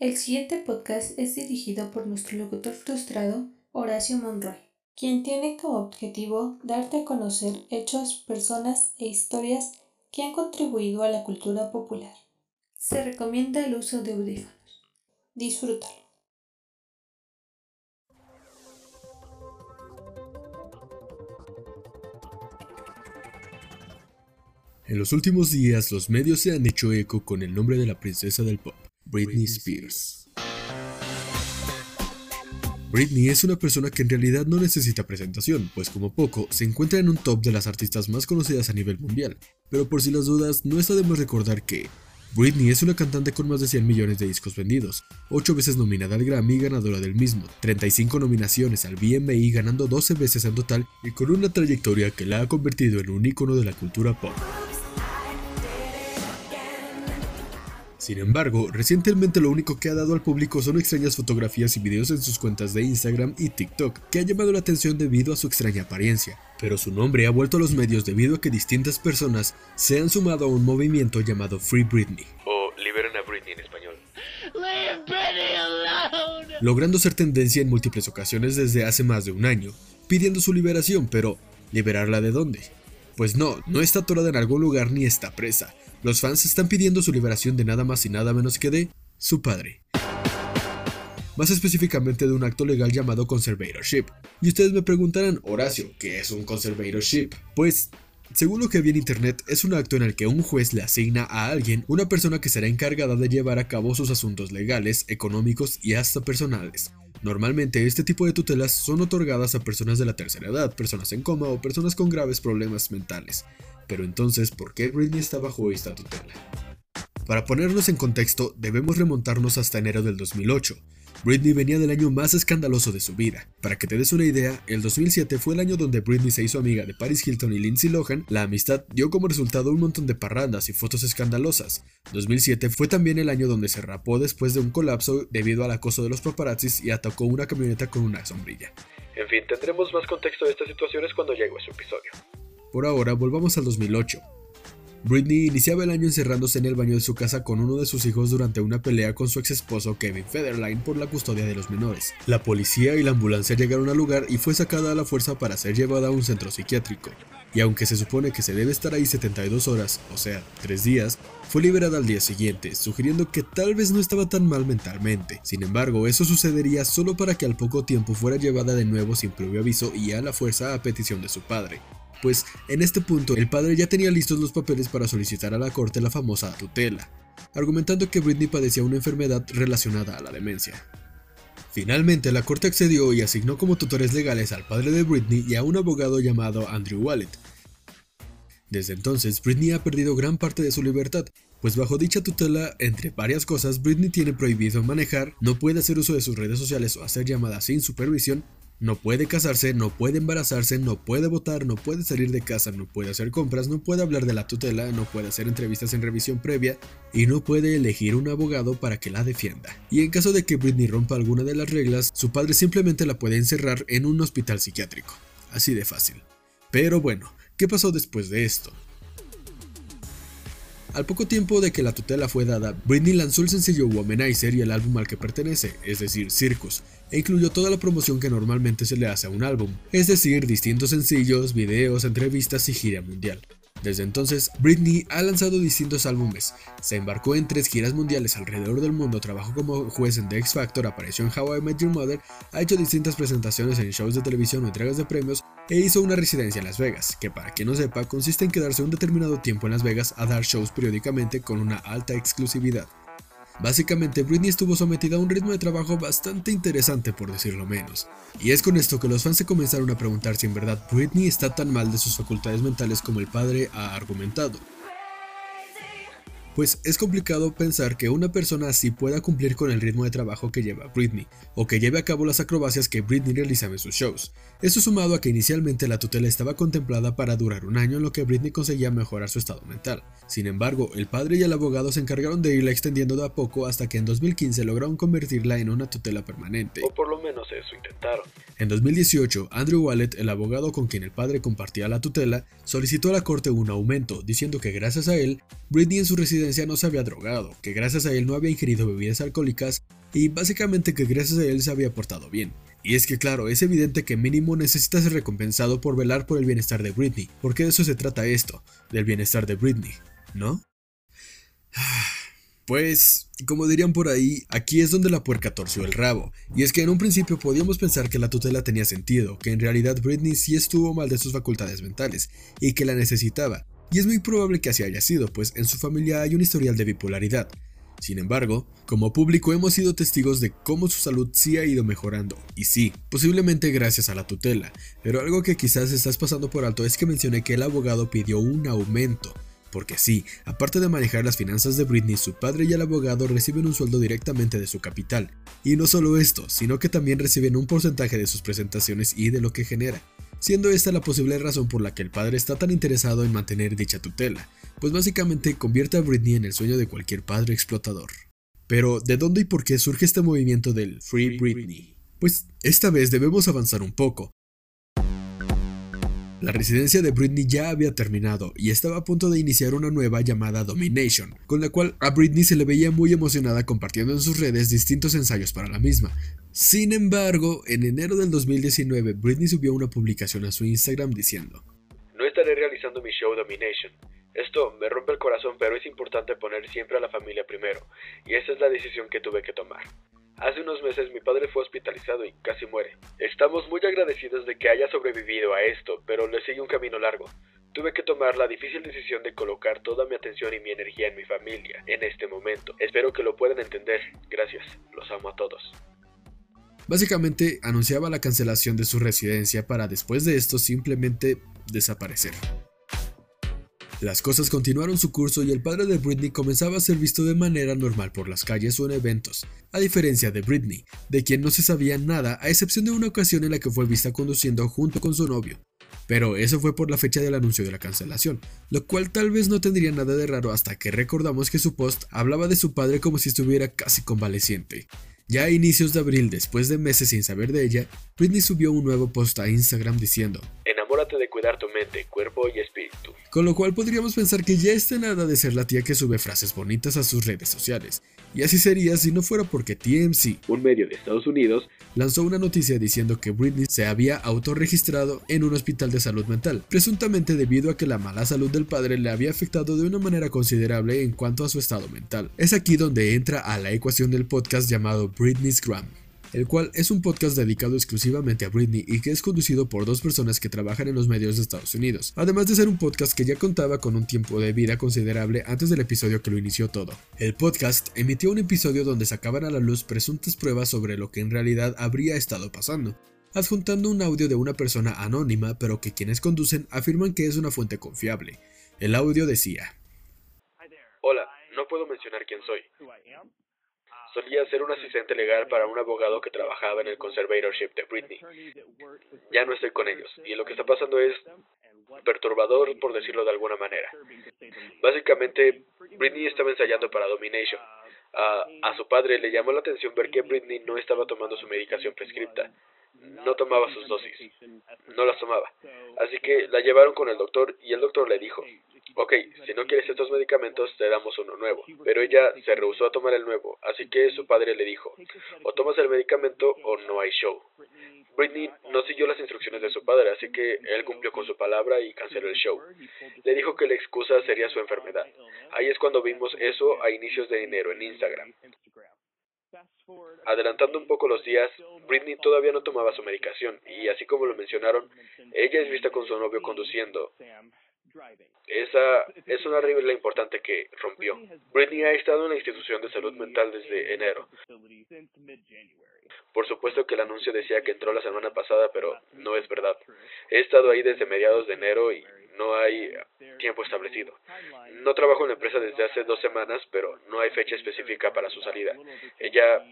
El siguiente podcast es dirigido por nuestro locutor frustrado, Horacio Monroy, quien tiene como objetivo darte a conocer hechos, personas e historias que han contribuido a la cultura popular. Se recomienda el uso de audífonos. Disfrútalo. En los últimos días, los medios se han hecho eco con el nombre de la princesa del pop, Britney Spears. Britney es una persona que en realidad no necesita presentación, pues como poco se encuentra en un top de las artistas más conocidas a nivel mundial. Pero por si las dudas, no está de más recordar que Britney es una cantante con más de 100 millones de discos vendidos, 8 veces nominada al Grammy y ganadora del mismo, 35 nominaciones al BMI ganando 12 veces en total y con una trayectoria que la ha convertido en un ícono de la cultura pop. Sin embargo, recientemente lo único que ha dado al público son extrañas fotografías y videos en sus cuentas de Instagram y TikTok, que han llamado la atención debido a su extraña apariencia. Pero su nombre ha vuelto a los medios debido a que distintas personas se han sumado a un movimiento llamado Free Britney. O Liberen a Britney en español. Logrando ser tendencia en múltiples ocasiones desde hace más de un año, pidiendo su liberación, pero ¿liberarla de dónde? Pues no, no está atorada en algún lugar ni está presa, los fans están pidiendo su liberación de nada más y nada menos que de su padre. Más específicamente de un acto legal llamado conservatorship. Y ustedes me preguntarán, Horacio, ¿qué es un conservatorship? Pues según lo que vi en internet, es un acto en el que un juez le asigna a alguien una persona que será encargada de llevar a cabo sus asuntos legales, económicos y hasta personales. Normalmente este tipo de tutelas son otorgadas a personas de la tercera edad, personas en coma o personas con graves problemas mentales. Pero entonces, ¿por qué Britney está bajo esta tutela? Para ponernos en contexto, debemos remontarnos hasta enero del 2008. Britney venía del año más escandaloso de su vida. Para que te des una idea, el 2007 fue el año donde Britney se hizo amiga de Paris Hilton y Lindsay Lohan. La amistad dio como resultado un montón de parrandas y fotos escandalosas. 2007 fue también el año donde se rapó después de un colapso debido al acoso de los paparazzis y atacó una camioneta con una sombrilla. En fin, tendremos más contexto de estas situaciones cuando llegue ese episodio. Por ahora, volvamos al 2008. Britney iniciaba el año encerrándose en el baño de su casa con uno de sus hijos durante una pelea con su ex esposo Kevin Federline por la custodia de los menores. La policía y la ambulancia llegaron al lugar y fue sacada a la fuerza para ser llevada a un centro psiquiátrico. Y aunque se supone que se debe estar ahí 72 horas, o sea, 3 días, fue liberada al día siguiente, sugiriendo que tal vez no estaba tan mal mentalmente. Sin embargo, eso sucedería solo para que al poco tiempo fuera llevada de nuevo sin previo aviso y a la fuerza a petición de su padre pues en este punto el padre ya tenía listos los papeles para solicitar a la corte la famosa tutela, argumentando que Britney padecía una enfermedad relacionada a la demencia. Finalmente, la corte accedió y asignó como tutores legales al padre de Britney y a un abogado llamado Andrew Wallet. Desde entonces, Britney ha perdido gran parte de su libertad, pues bajo dicha tutela, entre varias cosas, Britney tiene prohibido manejar, no puede hacer uso de sus redes sociales o hacer llamadas sin supervisión, no puede casarse, no puede embarazarse, no puede votar, no puede salir de casa, no puede hacer compras, no puede hablar de la tutela, no puede hacer entrevistas en revisión previa y no puede elegir un abogado para que la defienda. Y en caso de que Britney rompa alguna de las reglas, su padre simplemente la puede encerrar en un hospital psiquiátrico. Así de fácil. Pero bueno, ¿qué pasó después de esto? Al poco tiempo de que la tutela fue dada, Britney lanzó el sencillo Womanizer y el álbum al que pertenece, es decir, Circus, e incluyó toda la promoción que normalmente se le hace a un álbum, es decir, distintos sencillos, videos, entrevistas y gira mundial. Desde entonces, Britney ha lanzado distintos álbumes, se embarcó en tres giras mundiales alrededor del mundo, trabajó como juez en The X Factor, apareció en How I Met Your Mother, ha hecho distintas presentaciones en shows de televisión o entregas de premios e hizo una residencia en Las Vegas, que para quien no sepa consiste en quedarse un determinado tiempo en Las Vegas a dar shows periódicamente con una alta exclusividad. Básicamente, Britney estuvo sometida a un ritmo de trabajo bastante interesante, por decirlo menos. Y es con esto que los fans se comenzaron a preguntar si en verdad Britney está tan mal de sus facultades mentales como el padre ha argumentado pues es complicado pensar que una persona así pueda cumplir con el ritmo de trabajo que lleva Britney, o que lleve a cabo las acrobacias que Britney realizaba en sus shows. Esto sumado a que inicialmente la tutela estaba contemplada para durar un año en lo que Britney conseguía mejorar su estado mental. Sin embargo, el padre y el abogado se encargaron de irla extendiendo de a poco hasta que en 2015 lograron convertirla en una tutela permanente. O por lo menos eso intentaron. En 2018, Andrew Wallet, el abogado con quien el padre compartía la tutela, solicitó a la corte un aumento, diciendo que gracias a él, Britney en su residencia no se había drogado, que gracias a él no había ingerido bebidas alcohólicas y básicamente que gracias a él se había portado bien. Y es que claro, es evidente que mínimo necesita ser recompensado por velar por el bienestar de Britney, porque de eso se trata esto, del bienestar de Britney, ¿no? Pues, como dirían por ahí, aquí es donde la puerca torció el rabo. Y es que en un principio podíamos pensar que la tutela tenía sentido, que en realidad Britney sí estuvo mal de sus facultades mentales, y que la necesitaba. Y es muy probable que así haya sido, pues en su familia hay un historial de bipolaridad. Sin embargo, como público hemos sido testigos de cómo su salud sí ha ido mejorando, y sí, posiblemente gracias a la tutela, pero algo que quizás estás pasando por alto es que mencioné que el abogado pidió un aumento, porque sí, aparte de manejar las finanzas de Britney, su padre y el abogado reciben un sueldo directamente de su capital. Y no solo esto, sino que también reciben un porcentaje de sus presentaciones y de lo que genera, siendo esta la posible razón por la que el padre está tan interesado en mantener dicha tutela, pues básicamente convierte a Britney en el sueño de cualquier padre explotador. Pero, ¿de dónde y por qué surge este movimiento del Free Britney? Pues esta vez debemos avanzar un poco, la residencia de Britney ya había terminado y estaba a punto de iniciar una nueva llamada Domination, con la cual a Britney se le veía muy emocionada compartiendo en sus redes distintos ensayos para la misma. Sin embargo, en enero del 2019, Britney subió una publicación a su Instagram diciendo: No estaré realizando mi show Domination. Esto me rompe el corazón, pero es importante poner siempre a la familia primero, y esa es la decisión que tuve que tomar. Hace unos meses mi padre fue hospitalizado y casi muere. Estamos muy agradecidos de que haya sobrevivido a esto, pero le sigue un camino largo. Tuve que tomar la difícil decisión de colocar toda mi atención y mi energía en mi familia en este momento. Espero que lo puedan entender. Gracias. Los amo a todos. Básicamente anunciaba la cancelación de su residencia para después de esto simplemente desaparecer. Las cosas continuaron su curso y el padre de Britney comenzaba a ser visto de manera normal por las calles o en eventos, a diferencia de Britney, de quien no se sabía nada a excepción de una ocasión en la que fue vista conduciendo junto con su novio. Pero eso fue por la fecha del anuncio de la cancelación, lo cual tal vez no tendría nada de raro hasta que recordamos que su post hablaba de su padre como si estuviera casi convaleciente. Ya a inicios de abril, después de meses sin saber de ella, Britney subió un nuevo post a Instagram diciendo, De cuidar tu mente, cuerpo y espíritu. Con lo cual podríamos pensar que ya está nada de ser la tía que sube frases bonitas a sus redes sociales. Y así sería si no fuera porque TMC, un medio de Estados Unidos, lanzó una noticia diciendo que Britney se había autorregistrado en un hospital de salud mental, presuntamente debido a que la mala salud del padre le había afectado de una manera considerable en cuanto a su estado mental. Es aquí donde entra a la ecuación del podcast llamado Britney's Gram el cual es un podcast dedicado exclusivamente a Britney y que es conducido por dos personas que trabajan en los medios de Estados Unidos, además de ser un podcast que ya contaba con un tiempo de vida considerable antes del episodio que lo inició todo. El podcast emitió un episodio donde sacaban a la luz presuntas pruebas sobre lo que en realidad habría estado pasando, adjuntando un audio de una persona anónima pero que quienes conducen afirman que es una fuente confiable. El audio decía, Hola, no puedo mencionar quién soy. Solía ser un asistente legal para un abogado que trabajaba en el conservatorship de Britney. Ya no estoy con ellos, y lo que está pasando es perturbador, por decirlo de alguna manera. Básicamente, Britney estaba ensayando para Domination. A, su padre le llamó la atención ver que Britney no estaba tomando su medicación prescripta no tomaba sus dosis, no las tomaba. Así que la llevaron con el doctor y el doctor le dijo, ok, si no quieres estos medicamentos te damos uno nuevo. Pero ella se rehusó a tomar el nuevo, así que su padre le dijo, o tomas el medicamento o no hay show. Britney no siguió las instrucciones de su padre, así que él cumplió con su palabra y canceló el show. Le dijo que la excusa sería su enfermedad. Ahí es cuando vimos eso a inicios de enero en Instagram. Adelantando un poco los días, Britney todavía no tomaba su medicación y así como lo mencionaron, ella es vista con su novio conduciendo. Esa es una regla importante que rompió. Britney ha estado en la institución de salud mental desde enero. Por supuesto que el anuncio decía que entró la semana pasada, pero no es verdad. He estado ahí desde mediados de enero y no hay tiempo establecido. No trabajo en la empresa desde hace dos semanas, pero no hay fecha específica para su salida. Ella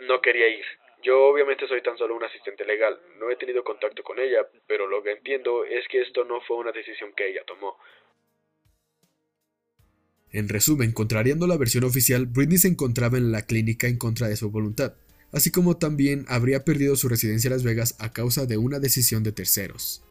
no quería ir. Yo obviamente soy tan solo un asistente legal, no he tenido contacto con ella, pero lo que entiendo es que esto no fue una decisión que ella tomó. En resumen, contrariando la versión oficial, Britney se encontraba en la clínica en contra de su voluntad, así como también habría perdido su residencia en Las Vegas a causa de una decisión de terceros.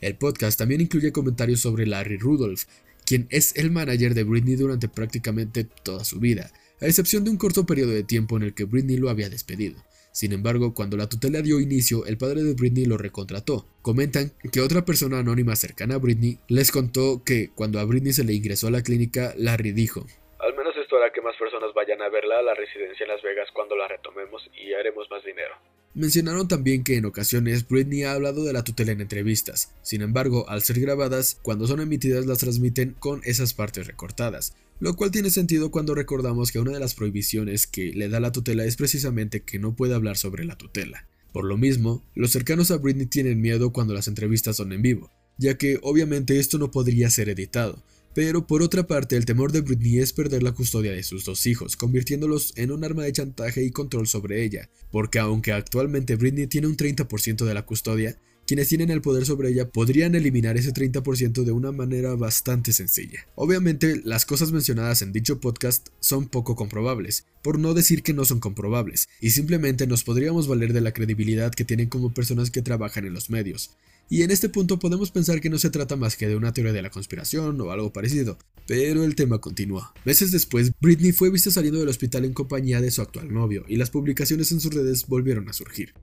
El podcast también incluye comentarios sobre Larry Rudolph, quien es el manager de Britney durante prácticamente toda su vida, a excepción de un corto periodo de tiempo en el que Britney lo había despedido. Sin embargo, cuando la tutela dio inicio, el padre de Britney lo recontrató. Comentan que otra persona anónima cercana a Britney les contó que cuando a Britney se le ingresó a la clínica, Larry dijo, Al menos esto hará que más personas vayan a verla a la residencia en Las Vegas cuando la retomemos y haremos más dinero. Mencionaron también que en ocasiones Britney ha hablado de la tutela en entrevistas, sin embargo, al ser grabadas, cuando son emitidas las transmiten con esas partes recortadas, lo cual tiene sentido cuando recordamos que una de las prohibiciones que le da la tutela es precisamente que no puede hablar sobre la tutela. Por lo mismo, los cercanos a Britney tienen miedo cuando las entrevistas son en vivo, ya que obviamente esto no podría ser editado, pero por otra parte, el temor de Britney es perder la custodia de sus dos hijos, convirtiéndolos en un arma de chantaje y control sobre ella, porque aunque actualmente Britney tiene un 30% de la custodia, quienes tienen el poder sobre ella podrían eliminar ese 30% de una manera bastante sencilla. Obviamente, las cosas mencionadas en dicho podcast son poco comprobables, por no decir que no son comprobables, y simplemente nos podríamos valer de la credibilidad que tienen como personas que trabajan en los medios. Y en este punto podemos pensar que no se trata más que de una teoría de la conspiración o algo parecido, pero el tema continúa. Meses después, Britney fue vista saliendo del hospital en compañía de su actual novio, y las publicaciones en sus redes volvieron a surgir.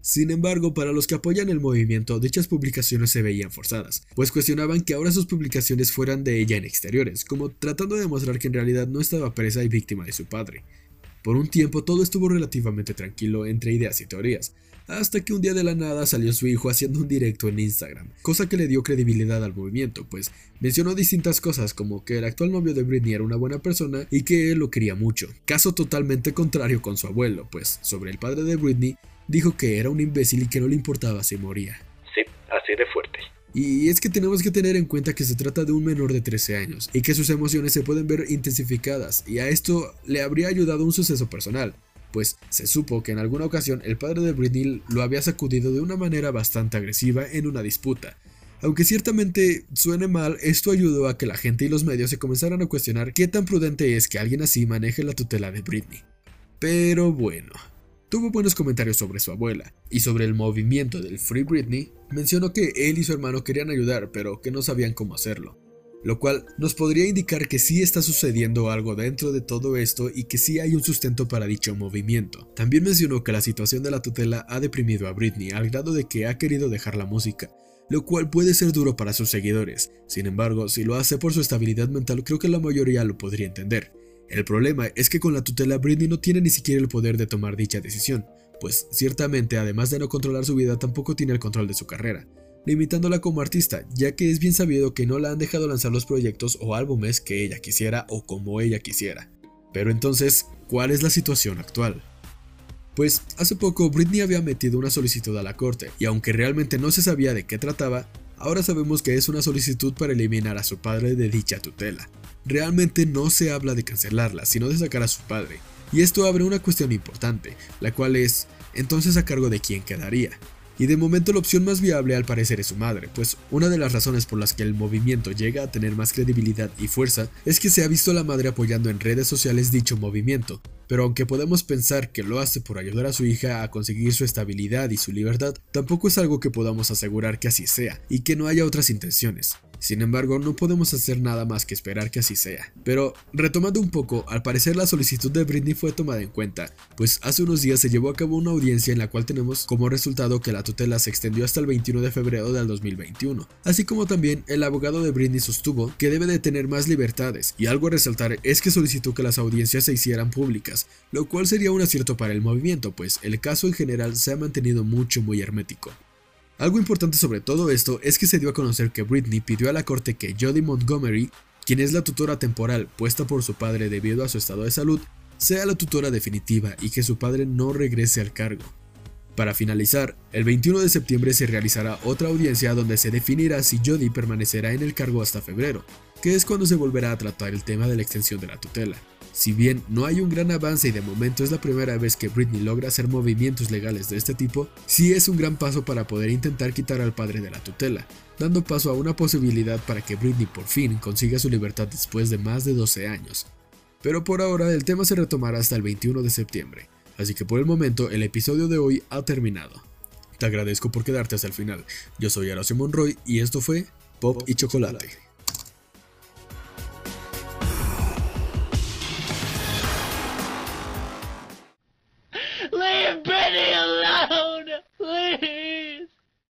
Sin embargo, para los que apoyan el movimiento, dichas publicaciones se veían forzadas, pues cuestionaban que ahora sus publicaciones fueran de ella en exteriores, como tratando de demostrar que en realidad no estaba presa y víctima de su padre. Por un tiempo todo estuvo relativamente tranquilo entre ideas y teorías, hasta que un día de la nada salió su hijo haciendo un directo en Instagram, cosa que le dio credibilidad al movimiento, pues mencionó distintas cosas como que el actual novio de Britney era una buena persona y que él lo quería mucho, caso totalmente contrario con su abuelo, pues sobre el padre de Britney dijo que era un imbécil y que no le importaba si moría. Sí, así de fuerte. Y es que tenemos que tener en cuenta que se trata de un menor de 13 años y que sus emociones se pueden ver intensificadas y a esto le habría ayudado un suceso personal, pues se supo que en alguna ocasión el padre de Britney lo había sacudido de una manera bastante agresiva en una disputa. Aunque ciertamente suene mal, esto ayudó a que la gente y los medios se comenzaran a cuestionar qué tan prudente es que alguien así maneje la tutela de Britney. Pero bueno, tuvo buenos comentarios sobre su abuela y sobre el movimiento del Free Britney, mencionó que él y su hermano querían ayudar pero que no sabían cómo hacerlo lo cual nos podría indicar que sí está sucediendo algo dentro de todo esto y que sí hay un sustento para dicho movimiento. También mencionó que la situación de la tutela ha deprimido a Britney al grado de que ha querido dejar la música, lo cual puede ser duro para sus seguidores. Sin embargo, si lo hace por su estabilidad mental, creo que la mayoría lo podría entender. El problema es que con la tutela Britney no tiene ni siquiera el poder de tomar dicha decisión, pues ciertamente además de no controlar su vida tampoco tiene el control de su carrera limitándola como artista, ya que es bien sabido que no la han dejado lanzar los proyectos o álbumes que ella quisiera o como ella quisiera. Pero entonces, ¿cuál es la situación actual? Pues hace poco Britney había metido una solicitud a la corte, y aunque realmente no se sabía de qué trataba, ahora sabemos que es una solicitud para eliminar a su padre de dicha tutela. Realmente no se habla de cancelarla, sino de sacar a su padre, y esto abre una cuestión importante, la cual es, entonces a cargo de quién quedaría y de momento la opción más viable al parecer es su madre, pues una de las razones por las que el movimiento llega a tener más credibilidad y fuerza es que se ha visto a la madre apoyando en redes sociales dicho movimiento, pero aunque podemos pensar que lo hace por ayudar a su hija a conseguir su estabilidad y su libertad, tampoco es algo que podamos asegurar que así sea y que no haya otras intenciones. Sin embargo, no podemos hacer nada más que esperar que así sea. Pero, retomando un poco, al parecer la solicitud de Britney fue tomada en cuenta, pues hace unos días se llevó a cabo una audiencia en la cual tenemos como resultado que la tutela se extendió hasta el 21 de febrero del 2021, así como también el abogado de Britney sostuvo que debe de tener más libertades, y algo a resaltar es que solicitó que las audiencias se hicieran públicas, lo cual sería un acierto para el movimiento, pues el caso en general se ha mantenido mucho muy hermético. Algo importante sobre todo esto es que se dio a conocer que Britney pidió a la corte que Jodie Montgomery, quien es la tutora temporal puesta por su padre debido a su estado de salud, sea la tutora definitiva y que su padre no regrese al cargo. Para finalizar, el 21 de septiembre se realizará otra audiencia donde se definirá si Jodie permanecerá en el cargo hasta febrero, que es cuando se volverá a tratar el tema de la extensión de la tutela. Si bien no hay un gran avance y de momento es la primera vez que Britney logra hacer movimientos legales de este tipo, sí es un gran paso para poder intentar quitar al padre de la tutela, dando paso a una posibilidad para que Britney por fin consiga su libertad después de más de 12 años. Pero por ahora el tema se retomará hasta el 21 de septiembre, así que por el momento el episodio de hoy ha terminado. Te agradezco por quedarte hasta el final. Yo soy Horacio Monroy y esto fue Pop y Chocolate.